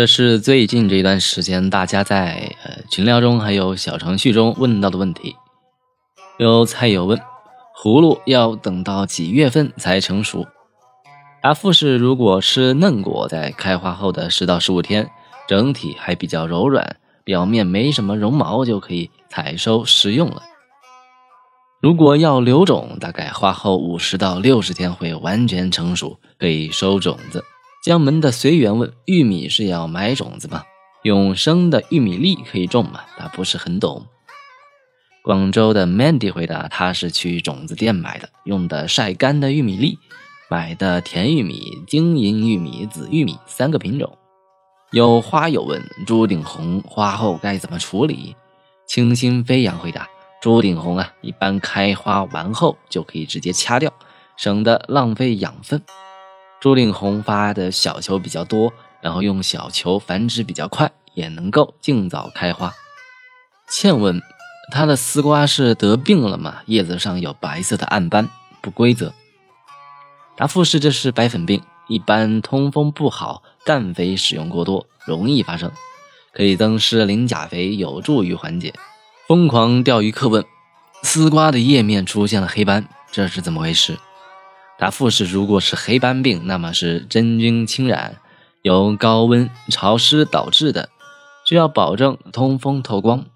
这是最近这一段时间大家在呃群聊中还有小程序中问到的问题。有菜友问：葫芦要等到几月份才成熟？答复是：如果是嫩果，在开花后的十到十五天，整体还比较柔软，表面没什么绒毛，就可以采收食用了。如果要留种，大概花后五十到六十天会完全成熟，可以收种子。江门的随缘问：玉米是要买种子吗？用生的玉米粒可以种吗？他不是很懂。广州的 Mandy 回答：他是去种子店买的，用的晒干的玉米粒，买的甜玉米、金银玉米、紫玉米三个品种。有花友问：朱顶红花后该怎么处理？清新飞扬回答：朱顶红啊，一般开花完后就可以直接掐掉，省得浪费养分。朱顶红发的小球比较多，然后用小球繁殖比较快，也能够尽早开花。倩问：他的丝瓜是得病了吗？叶子上有白色的暗斑，不规则。答复是：这是白粉病，一般通风不好、氮肥使用过多，容易发生。可以增施磷钾肥，有助于缓解。疯狂钓鱼客问：丝瓜的叶面出现了黑斑，这是怎么回事？答复是：如果是黑斑病，那么是真菌侵染，由高温潮湿导致的，需要保证通风透光。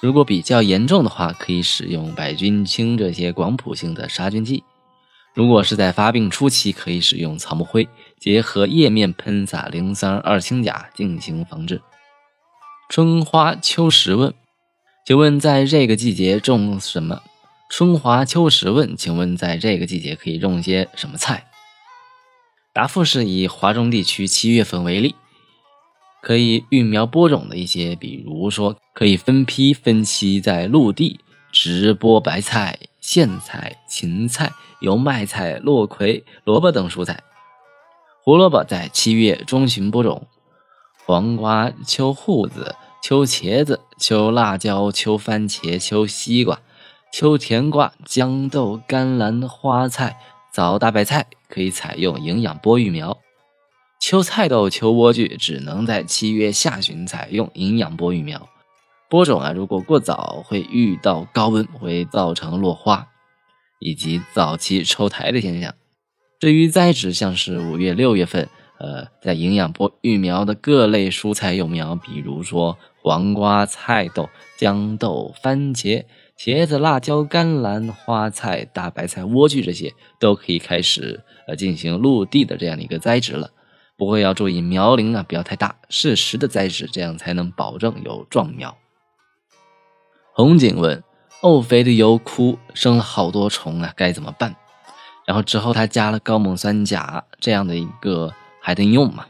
如果比较严重的话，可以使用百菌清这些广谱性的杀菌剂。如果是在发病初期，可以使用草木灰结合叶面喷洒磷酸二氢钾进行防治。春花秋实问：请问在这个季节种什么？春华秋实问：“请问在这个季节可以种些什么菜？”答复是以华中地区七月份为例，可以育苗播种的一些，比如说可以分批分期在陆地直播白菜、苋菜、芹菜、油麦菜、落葵、萝卜等蔬菜。胡萝卜在七月中旬播种，黄瓜、秋瓠子、秋茄子、秋辣椒、秋番茄、秋西瓜。秋甜瓜、豇豆、甘蓝、花菜、早大白菜可以采用营养播育苗；秋菜豆、秋莴苣只能在七月下旬采用营养播育苗。播种啊，如果过早会遇到高温，会造成落花以及早期抽苔的现象。至于栽植，像是五月、六月份，呃，在营养播育苗的各类蔬菜幼苗，比如说黄瓜、菜豆、豇豆、番茄。茄子、辣椒、甘蓝、花菜、大白菜、莴苣这些都可以开始呃进行陆地的这样的一个栽植了。不过要注意苗龄啊不要太大，适时的栽植，这样才能保证有壮苗。红景问：沤肥的油枯生了好多虫啊，该怎么办？然后之后他加了高锰酸钾这样的一个还能用吗？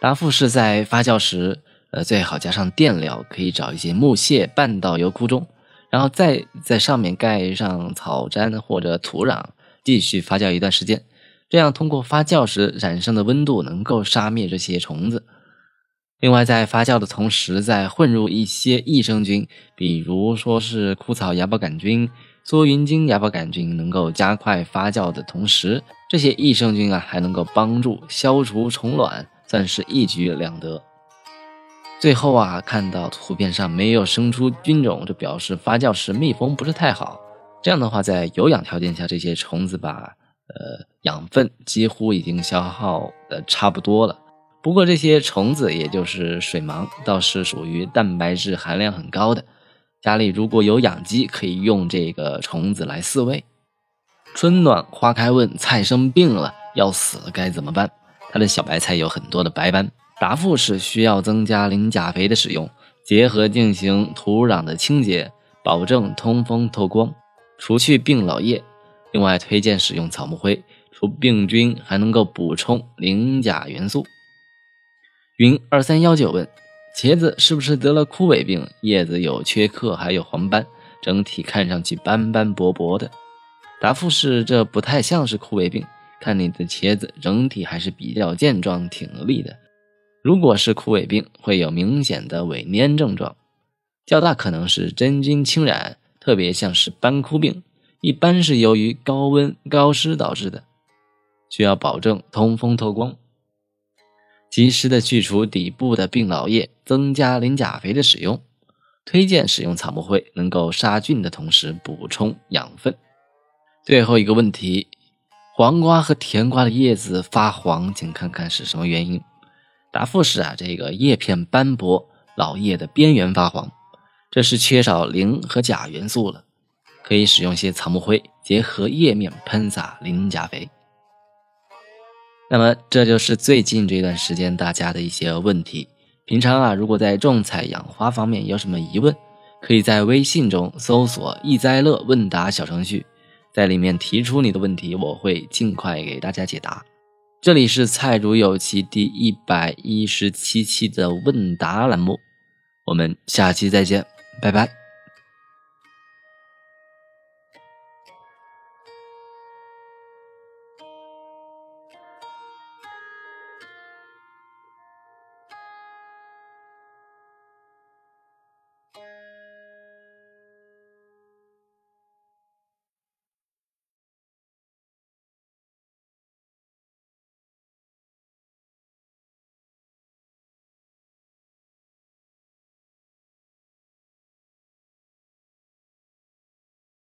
答复是在发酵时，呃最好加上垫料，可以找一些木屑拌到油枯中。然后再在上面盖上草毡或者土壤，继续发酵一段时间。这样通过发酵时产生的温度能够杀灭这些虫子。另外，在发酵的同时，再混入一些益生菌，比如说是枯草芽孢杆菌、梭云金芽孢杆菌，能够加快发酵的同时，这些益生菌啊还能够帮助消除虫卵，算是一举两得。最后啊，看到图片上没有生出菌种，就表示发酵时密封不是太好。这样的话，在有氧条件下，这些虫子把呃养分几乎已经消耗的差不多了。不过这些虫子也就是水虻，倒是属于蛋白质含量很高的。家里如果有养鸡，可以用这个虫子来饲喂。春暖花开问菜生病了要死了该怎么办？它的小白菜有很多的白斑。答复是需要增加磷钾肥的使用，结合进行土壤的清洁，保证通风透光，除去病老叶。另外推荐使用草木灰，除病菌还能够补充磷钾元素。云二三幺九问：茄子是不是得了枯萎病？叶子有缺刻，还有黄斑，整体看上去斑斑驳驳的。答复是这不太像是枯萎病，看你的茄子整体还是比较健壮挺立的。如果是枯萎病，会有明显的萎蔫症状，较大可能是真菌侵染，特别像是斑枯病，一般是由于高温高湿导致的，需要保证通风透光。及时的去除底部的病老叶，增加磷钾肥的使用。推荐使用草木灰，能够杀菌的同时补充养分。最后一个问题，黄瓜和甜瓜的叶子发黄，请看看是什么原因？答复是啊，这个叶片斑驳，老叶的边缘发黄，这是缺少磷和钾元素了。可以使用些草木灰，结合叶面喷洒磷钾肥。那么这就是最近这段时间大家的一些问题。平常啊，如果在种菜养花方面有什么疑问，可以在微信中搜索“易栽乐问答”小程序，在里面提出你的问题，我会尽快给大家解答。这里是菜主有奇第一百一十七期的问答栏目，我们下期再见，拜拜。